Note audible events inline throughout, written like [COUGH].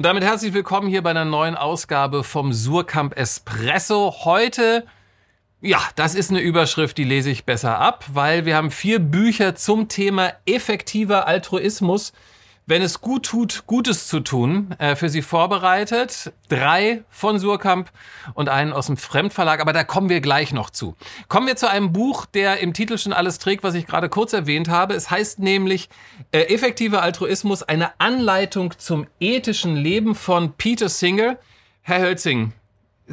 Und damit herzlich willkommen hier bei einer neuen Ausgabe vom Surkamp Espresso. Heute, ja, das ist eine Überschrift, die lese ich besser ab, weil wir haben vier Bücher zum Thema effektiver Altruismus wenn es gut tut, Gutes zu tun, äh, für Sie vorbereitet. Drei von Surkamp und einen aus dem Fremdverlag, aber da kommen wir gleich noch zu. Kommen wir zu einem Buch, der im Titel schon alles trägt, was ich gerade kurz erwähnt habe. Es heißt nämlich äh, Effektiver Altruismus, eine Anleitung zum ethischen Leben von Peter Singer. Herr Hölzing,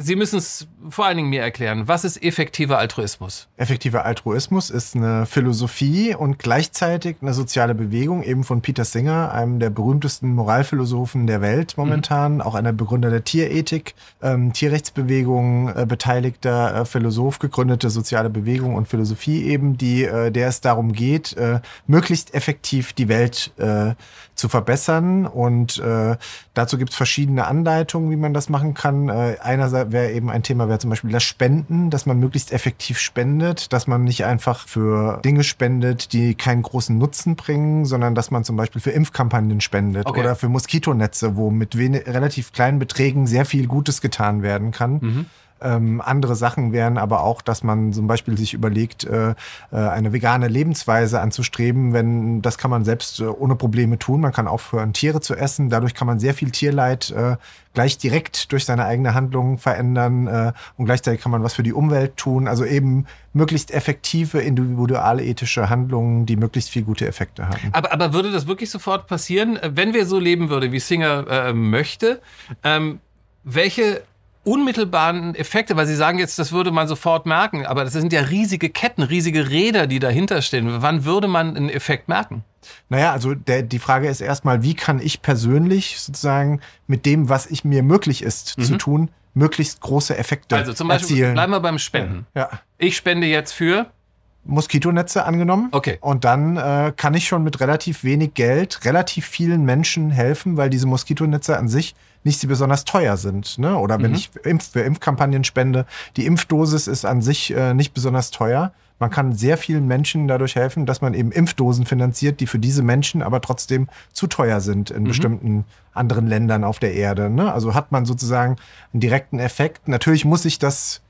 Sie müssen es vor allen Dingen mir erklären. Was ist effektiver Altruismus? Effektiver Altruismus ist eine Philosophie und gleichzeitig eine soziale Bewegung, eben von Peter Singer, einem der berühmtesten Moralphilosophen der Welt momentan, mhm. auch einer Begründer der Tierethik, ähm, Tierrechtsbewegung, äh, beteiligter äh, Philosoph, gegründete soziale Bewegung und Philosophie eben, die, äh, der es darum geht, äh, möglichst effektiv die Welt äh, zu verbessern. Und äh, dazu gibt es verschiedene Anleitungen, wie man das machen kann. Äh, einerseits wäre eben ein Thema, wäre zum Beispiel das Spenden, dass man möglichst effektiv spendet, dass man nicht einfach für Dinge spendet, die keinen großen Nutzen bringen, sondern dass man zum Beispiel für Impfkampagnen spendet okay. oder für Moskitonetze, wo mit relativ kleinen Beträgen sehr viel Gutes getan werden kann. Mhm. Ähm, andere Sachen wären aber auch, dass man zum Beispiel sich überlegt, äh, äh, eine vegane Lebensweise anzustreben. Wenn das kann man selbst äh, ohne Probleme tun. Man kann aufhören, Tiere zu essen. Dadurch kann man sehr viel Tierleid äh, gleich direkt durch seine eigene Handlung verändern äh, und gleichzeitig kann man was für die Umwelt tun. Also eben möglichst effektive individuelle ethische Handlungen, die möglichst viel gute Effekte haben. Aber, aber würde das wirklich sofort passieren, wenn wir so leben würden, wie Singer äh, möchte? Ähm, welche unmittelbaren Effekte, weil Sie sagen jetzt, das würde man sofort merken, aber das sind ja riesige Ketten, riesige Räder, die dahinter stehen. Wann würde man einen Effekt merken? Naja, also der, die Frage ist erstmal, wie kann ich persönlich sozusagen mit dem, was ich mir möglich ist mhm. zu tun, möglichst große Effekte erzielen. Also zum Beispiel, erzielen. bleiben wir beim Spenden. Ja. Ich spende jetzt für Moskitonetze angenommen. Okay. Und dann äh, kann ich schon mit relativ wenig Geld relativ vielen Menschen helfen, weil diese Moskitonetze an sich nicht besonders teuer sind. Ne? Oder wenn mhm. ich Impf für Impfkampagnen spende, die Impfdosis ist an sich äh, nicht besonders teuer. Man kann sehr vielen Menschen dadurch helfen, dass man eben Impfdosen finanziert, die für diese Menschen aber trotzdem zu teuer sind in mhm. bestimmten anderen Ländern auf der Erde. Ne? Also hat man sozusagen einen direkten Effekt. Natürlich muss ich das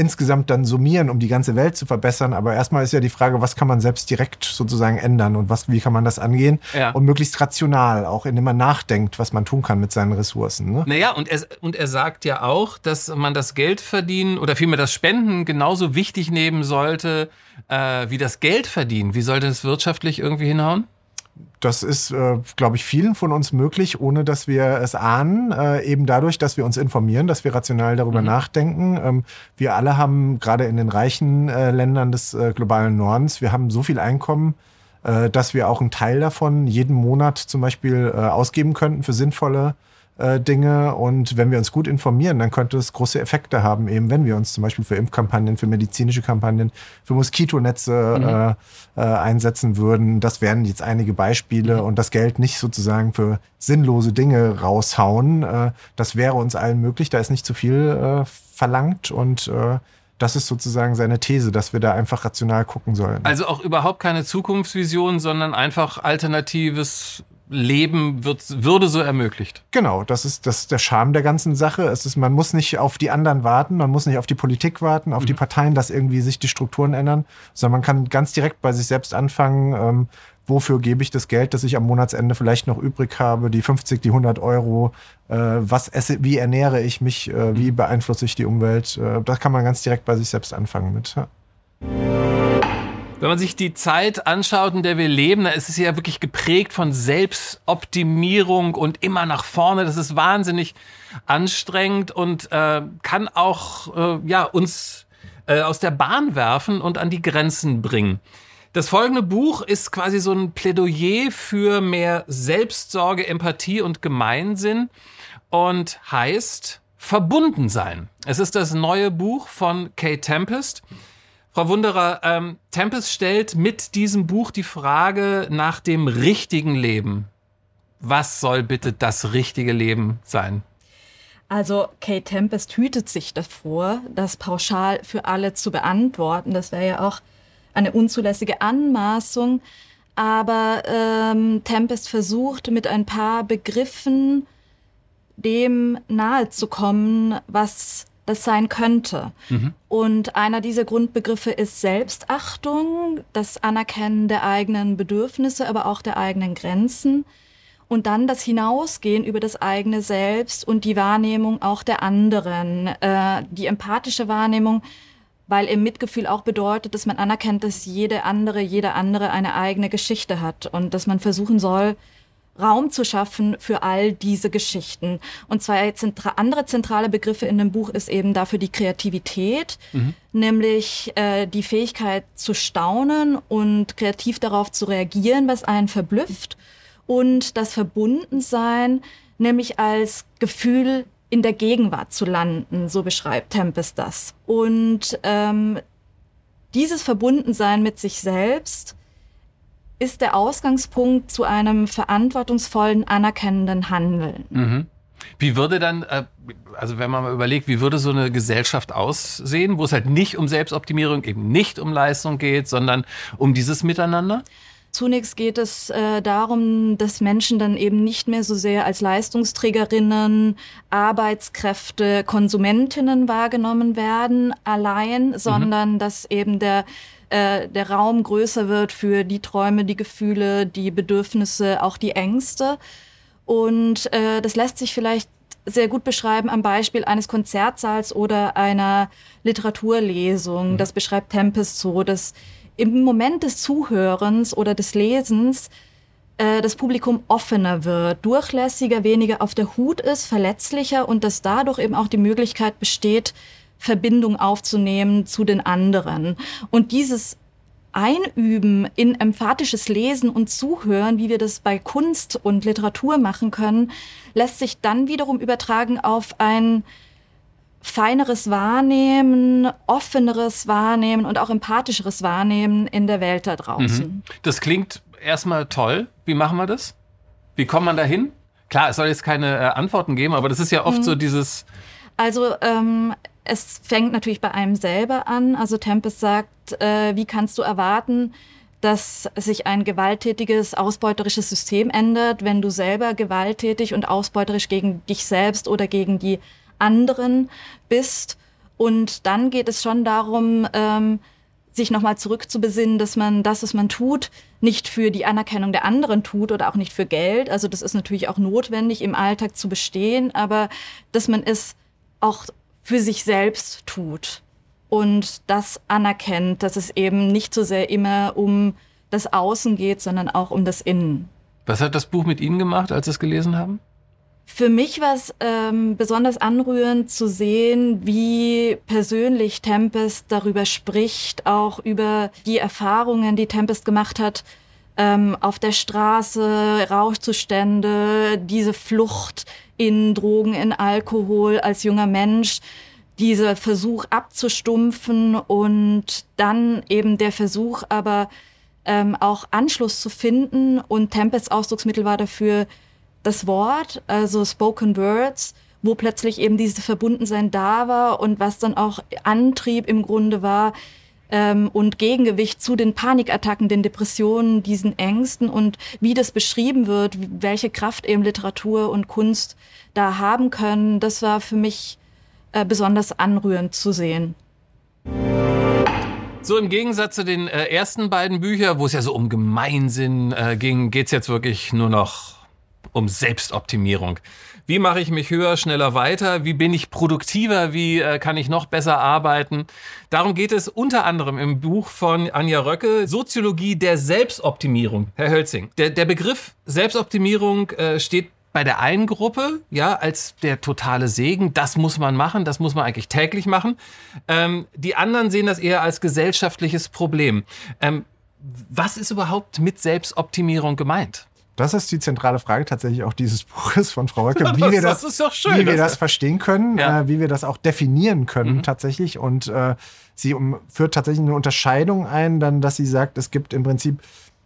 insgesamt dann summieren, um die ganze Welt zu verbessern. Aber erstmal ist ja die Frage, was kann man selbst direkt sozusagen ändern und was, wie kann man das angehen? Ja. Und möglichst rational, auch indem man nachdenkt, was man tun kann mit seinen Ressourcen. Ne? Naja, und er, und er sagt ja auch, dass man das Geld verdienen oder vielmehr das Spenden genauso wichtig nehmen sollte äh, wie das Geld verdienen. Wie soll das wirtschaftlich irgendwie hinhauen? Das ist, äh, glaube ich, vielen von uns möglich, ohne dass wir es ahnen. Äh, eben dadurch, dass wir uns informieren, dass wir rational darüber mhm. nachdenken. Ähm, wir alle haben gerade in den reichen äh, Ländern des äh, globalen Nordens, wir haben so viel Einkommen, äh, dass wir auch einen Teil davon jeden Monat zum Beispiel äh, ausgeben könnten für sinnvolle Dinge. Und wenn wir uns gut informieren, dann könnte es große Effekte haben, eben wenn wir uns zum Beispiel für Impfkampagnen, für medizinische Kampagnen, für Moskitonetze mhm. äh, äh, einsetzen würden. Das wären jetzt einige Beispiele mhm. und das Geld nicht sozusagen für sinnlose Dinge raushauen. Äh, das wäre uns allen möglich. Da ist nicht zu viel äh, verlangt und äh, das ist sozusagen seine These, dass wir da einfach rational gucken sollen. Also auch überhaupt keine Zukunftsvision, sondern einfach alternatives Leben wird, würde so ermöglicht. Genau, das ist, das ist der Charme der ganzen Sache. Es ist, man muss nicht auf die anderen warten, man muss nicht auf die Politik warten, auf mhm. die Parteien, dass irgendwie sich die Strukturen ändern, sondern man kann ganz direkt bei sich selbst anfangen, ähm, wofür gebe ich das Geld, das ich am Monatsende vielleicht noch übrig habe, die 50, die 100 Euro, äh, was esse, wie ernähre ich mich, äh, wie mhm. beeinflusse ich die Umwelt. Äh, das kann man ganz direkt bei sich selbst anfangen mit. Ja. Wenn man sich die Zeit anschaut, in der wir leben, dann ist es ja wirklich geprägt von Selbstoptimierung und immer nach vorne. Das ist wahnsinnig anstrengend und äh, kann auch äh, ja, uns äh, aus der Bahn werfen und an die Grenzen bringen. Das folgende Buch ist quasi so ein Plädoyer für mehr Selbstsorge, Empathie und Gemeinsinn und heißt Verbunden sein. Es ist das neue Buch von Kate Tempest. Frau Wunderer, ähm, Tempest stellt mit diesem Buch die Frage nach dem richtigen Leben. Was soll bitte das richtige Leben sein? Also Kate Tempest hütet sich davor, das pauschal für alle zu beantworten. Das wäre ja auch eine unzulässige Anmaßung. Aber ähm, Tempest versucht mit ein paar Begriffen dem nahe zu kommen, was das sein könnte. Mhm. Und einer dieser Grundbegriffe ist Selbstachtung, das Anerkennen der eigenen Bedürfnisse, aber auch der eigenen Grenzen. Und dann das Hinausgehen über das eigene Selbst und die Wahrnehmung auch der anderen, äh, die empathische Wahrnehmung, weil im Mitgefühl auch bedeutet, dass man anerkennt, dass jede andere, jeder andere eine eigene Geschichte hat und dass man versuchen soll, Raum zu schaffen für all diese Geschichten. Und zwei zentra andere zentrale Begriffe in dem Buch ist eben dafür die Kreativität, mhm. nämlich äh, die Fähigkeit zu staunen und kreativ darauf zu reagieren, was einen verblüfft. Und das Verbundensein, nämlich als Gefühl in der Gegenwart zu landen, so beschreibt Tempest das. Und ähm, dieses Verbundensein mit sich selbst ist der Ausgangspunkt zu einem verantwortungsvollen, anerkennenden Handeln. Mhm. Wie würde dann, äh, also wenn man mal überlegt, wie würde so eine Gesellschaft aussehen, wo es halt nicht um Selbstoptimierung, eben nicht um Leistung geht, sondern um dieses Miteinander? Zunächst geht es äh, darum, dass Menschen dann eben nicht mehr so sehr als Leistungsträgerinnen, Arbeitskräfte, Konsumentinnen wahrgenommen werden allein, mhm. sondern dass eben der äh, der Raum größer wird für die Träume, die Gefühle, die Bedürfnisse, auch die Ängste. Und äh, das lässt sich vielleicht sehr gut beschreiben am Beispiel eines Konzertsaals oder einer Literaturlesung. Mhm. Das beschreibt Tempest so, dass im Moment des Zuhörens oder des Lesens äh, das Publikum offener wird, durchlässiger, weniger auf der Hut ist, verletzlicher und dass dadurch eben auch die Möglichkeit besteht, Verbindung aufzunehmen zu den anderen. Und dieses Einüben in emphatisches Lesen und Zuhören, wie wir das bei Kunst und Literatur machen können, lässt sich dann wiederum übertragen auf ein feineres Wahrnehmen, offeneres Wahrnehmen und auch empathischeres Wahrnehmen in der Welt da draußen. Mhm. Das klingt erstmal toll. Wie machen wir das? Wie kommt man da hin? Klar, es soll jetzt keine äh, Antworten geben, aber das ist ja oft mhm. so dieses. Also ähm, es fängt natürlich bei einem selber an. Also Tempest sagt, äh, wie kannst du erwarten, dass sich ein gewalttätiges, ausbeuterisches System ändert, wenn du selber gewalttätig und ausbeuterisch gegen dich selbst oder gegen die anderen bist. Und dann geht es schon darum, ähm, sich nochmal zurückzubesinnen, dass man das, was man tut, nicht für die Anerkennung der anderen tut oder auch nicht für Geld. Also das ist natürlich auch notwendig, im Alltag zu bestehen, aber dass man es auch für sich selbst tut und das anerkennt, dass es eben nicht so sehr immer um das Außen geht, sondern auch um das Innen. Was hat das Buch mit Ihnen gemacht, als Sie es gelesen haben? Für mich war es ähm, besonders anrührend zu sehen, wie persönlich Tempest darüber spricht, auch über die Erfahrungen, die Tempest gemacht hat, ähm, auf der Straße, Rauschzustände, diese Flucht in Drogen, in Alkohol als junger Mensch, dieser Versuch abzustumpfen und dann eben der Versuch aber ähm, auch Anschluss zu finden. Und Tempests Ausdrucksmittel war dafür das Wort, also Spoken Words, wo plötzlich eben diese Verbundensein da war und was dann auch Antrieb im Grunde war, ähm, und Gegengewicht zu den Panikattacken, den Depressionen, diesen Ängsten und wie das beschrieben wird, welche Kraft eben Literatur und Kunst da haben können, das war für mich äh, besonders anrührend zu sehen. So im Gegensatz zu den äh, ersten beiden Büchern, wo es ja so um Gemeinsinn äh, ging, geht's jetzt wirklich nur noch um Selbstoptimierung. Wie mache ich mich höher, schneller weiter? Wie bin ich produktiver? Wie äh, kann ich noch besser arbeiten? Darum geht es unter anderem im Buch von Anja Röcke, Soziologie der Selbstoptimierung. Herr Hölzing, der, der Begriff Selbstoptimierung äh, steht bei der einen Gruppe, ja, als der totale Segen, das muss man machen, das muss man eigentlich täglich machen. Ähm, die anderen sehen das eher als gesellschaftliches Problem. Ähm, was ist überhaupt mit Selbstoptimierung gemeint? Das ist die zentrale Frage tatsächlich auch dieses [LAUGHS] Buches von Frau Röcke, [LAUGHS] wie wir das, das schön, wie wir das verstehen können, ja. äh, wie wir das auch definieren können mhm. tatsächlich. Und äh, sie um, führt tatsächlich eine Unterscheidung ein, dann, dass sie sagt, es gibt im Prinzip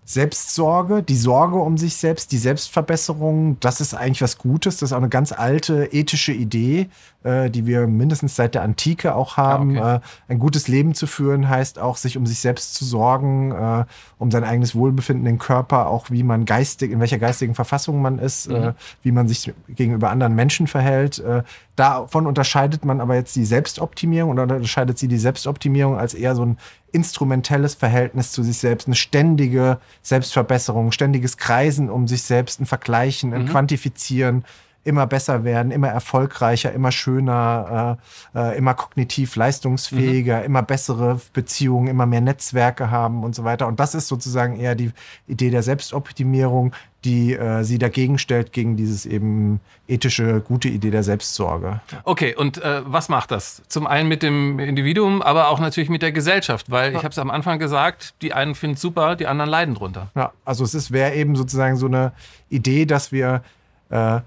Selbstsorge, die Sorge um sich selbst, die Selbstverbesserung, das ist eigentlich was Gutes. Das ist auch eine ganz alte ethische Idee, äh, die wir mindestens seit der Antike auch haben. Ah, okay. äh, ein gutes Leben zu führen heißt auch, sich um sich selbst zu sorgen, äh, um sein eigenes Wohlbefinden, den Körper, auch wie man geistig, in welcher geistigen Verfassung man ist, äh, mhm. wie man sich gegenüber anderen Menschen verhält. Äh, davon unterscheidet man aber jetzt die Selbstoptimierung oder unterscheidet sie die Selbstoptimierung als eher so ein instrumentelles Verhältnis zu sich selbst, eine ständige Selbstverbesserung, ständiges Kreisen um sich selbst, ein Vergleichen, ein mhm. Quantifizieren, immer besser werden, immer erfolgreicher, immer schöner, äh, äh, immer kognitiv leistungsfähiger, mhm. immer bessere Beziehungen, immer mehr Netzwerke haben und so weiter. Und das ist sozusagen eher die Idee der Selbstoptimierung, die äh, sie dagegen stellt, gegen dieses eben ethische, gute Idee der Selbstsorge. Okay, und äh, was macht das? Zum einen mit dem Individuum, aber auch natürlich mit der Gesellschaft, weil ja. ich habe es am Anfang gesagt, die einen finden es super, die anderen leiden drunter. Ja, also es wäre eben sozusagen so eine Idee, dass wir äh,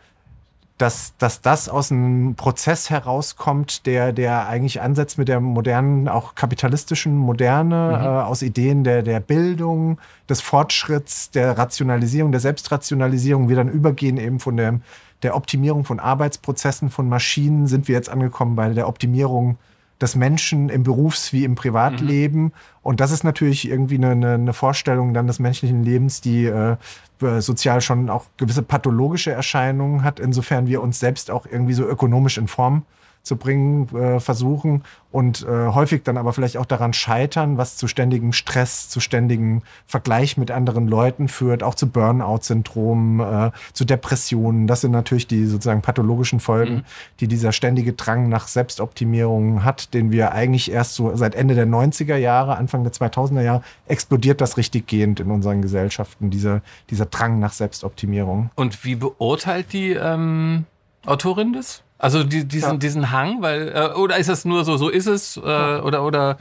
dass, dass das aus einem Prozess herauskommt, der, der eigentlich ansetzt mit der modernen, auch kapitalistischen Moderne, mhm. äh, aus Ideen der, der Bildung, des Fortschritts, der Rationalisierung, der Selbstrationalisierung. Wir dann übergehen eben von der, der Optimierung von Arbeitsprozessen, von Maschinen, sind wir jetzt angekommen bei der Optimierung des Menschen im Berufs- wie im Privatleben. Mhm. Und das ist natürlich irgendwie eine, eine, Vorstellung dann des menschlichen Lebens, die äh, sozial schon auch gewisse pathologische Erscheinungen hat, insofern wir uns selbst auch irgendwie so ökonomisch in Form zu bringen äh, versuchen und äh, häufig dann aber vielleicht auch daran scheitern, was zu ständigem Stress, zu ständigem Vergleich mit anderen Leuten führt, auch zu Burnout-Syndromen, äh, zu Depressionen. Das sind natürlich die sozusagen pathologischen Folgen, mhm. die dieser ständige Drang nach Selbstoptimierung hat, den wir eigentlich erst so seit Ende der 90er Jahre, Anfang der 2000er Jahre, explodiert das richtig gehend in unseren Gesellschaften, dieser, dieser Drang nach Selbstoptimierung. Und wie beurteilt die ähm, Autorin das? Also die, diesen, ja. diesen Hang, weil äh, oder ist das nur so, so ist es äh, oder oder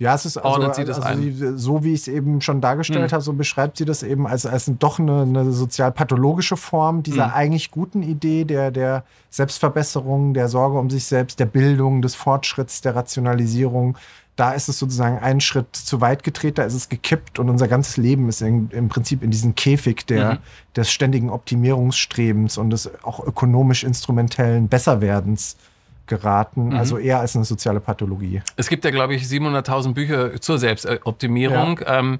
ja, es ist also, also sie, so wie ich es eben schon dargestellt hm. habe, so beschreibt sie das eben als, als doch eine, eine sozial-pathologische Form dieser hm. eigentlich guten Idee der, der Selbstverbesserung, der Sorge um sich selbst, der Bildung, des Fortschritts, der Rationalisierung, da ist es sozusagen einen Schritt zu weit gedreht, da ist es gekippt und unser ganzes Leben ist in, im Prinzip in diesem Käfig der, mhm. des ständigen Optimierungsstrebens und des auch ökonomisch instrumentellen Besserwerdens geraten, mhm. also eher als eine soziale Pathologie. Es gibt ja, glaube ich, 700.000 Bücher zur Selbstoptimierung. Ja. Ähm,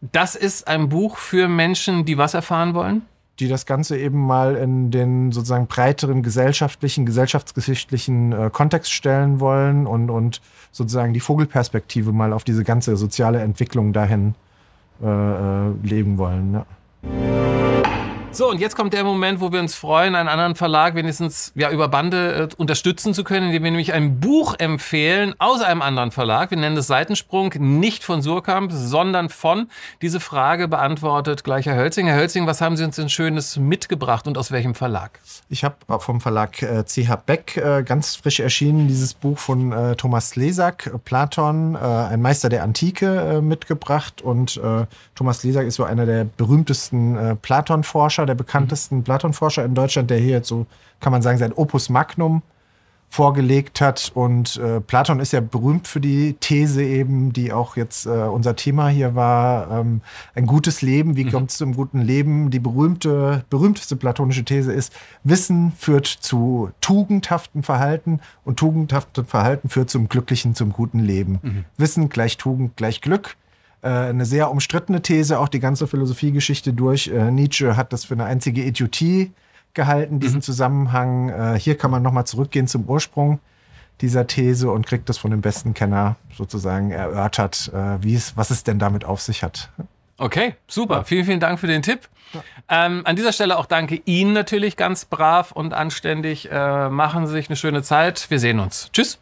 das ist ein Buch für Menschen, die was erfahren wollen? die das Ganze eben mal in den sozusagen breiteren gesellschaftlichen, gesellschaftsgeschichtlichen äh, Kontext stellen wollen und, und sozusagen die Vogelperspektive mal auf diese ganze soziale Entwicklung dahin äh, äh legen wollen. Ja. So, und jetzt kommt der Moment, wo wir uns freuen, einen anderen Verlag wenigstens ja, über Bande äh, unterstützen zu können, indem wir nämlich ein Buch empfehlen aus einem anderen Verlag. Wir nennen es Seitensprung, nicht von Surkamp, sondern von. Diese Frage beantwortet gleich Herr Hölzing. Herr Hölzing, was haben Sie uns denn Schönes mitgebracht und aus welchem Verlag? Ich habe vom Verlag äh, CH Beck äh, ganz frisch erschienen dieses Buch von äh, Thomas Lesak, Platon, äh, ein Meister der Antike, äh, mitgebracht. Und Thomas Lesak ist so einer der berühmtesten Platon-Forscher Forscher, der bekanntesten. Platon-Forscher in Deutschland, der hier jetzt so, kann man sagen, sein Opus Magnum vorgelegt hat. Und äh, Platon ist ja berühmt für die These eben, die auch jetzt äh, unser Thema hier war, ähm, ein gutes Leben, wie mhm. kommt es zum guten Leben? Die berühmte, berühmteste platonische These ist, Wissen führt zu tugendhaftem Verhalten und tugendhaftem Verhalten führt zum glücklichen, zum guten Leben. Mhm. Wissen gleich Tugend gleich Glück. Äh, eine sehr umstrittene These, auch die ganze Philosophiegeschichte durch. Äh, Nietzsche hat das für eine einzige Idiotie gehalten, diesen mhm. Zusammenhang. Äh, hier kann man nochmal zurückgehen zum Ursprung dieser These und kriegt das von dem besten Kenner sozusagen erörtert, wie es, was es denn damit auf sich hat. Okay, super. Ja. Vielen, vielen Dank für den Tipp. Ja. Ähm, an dieser Stelle auch danke Ihnen natürlich ganz brav und anständig. Äh, machen Sie sich eine schöne Zeit. Wir sehen uns. Tschüss.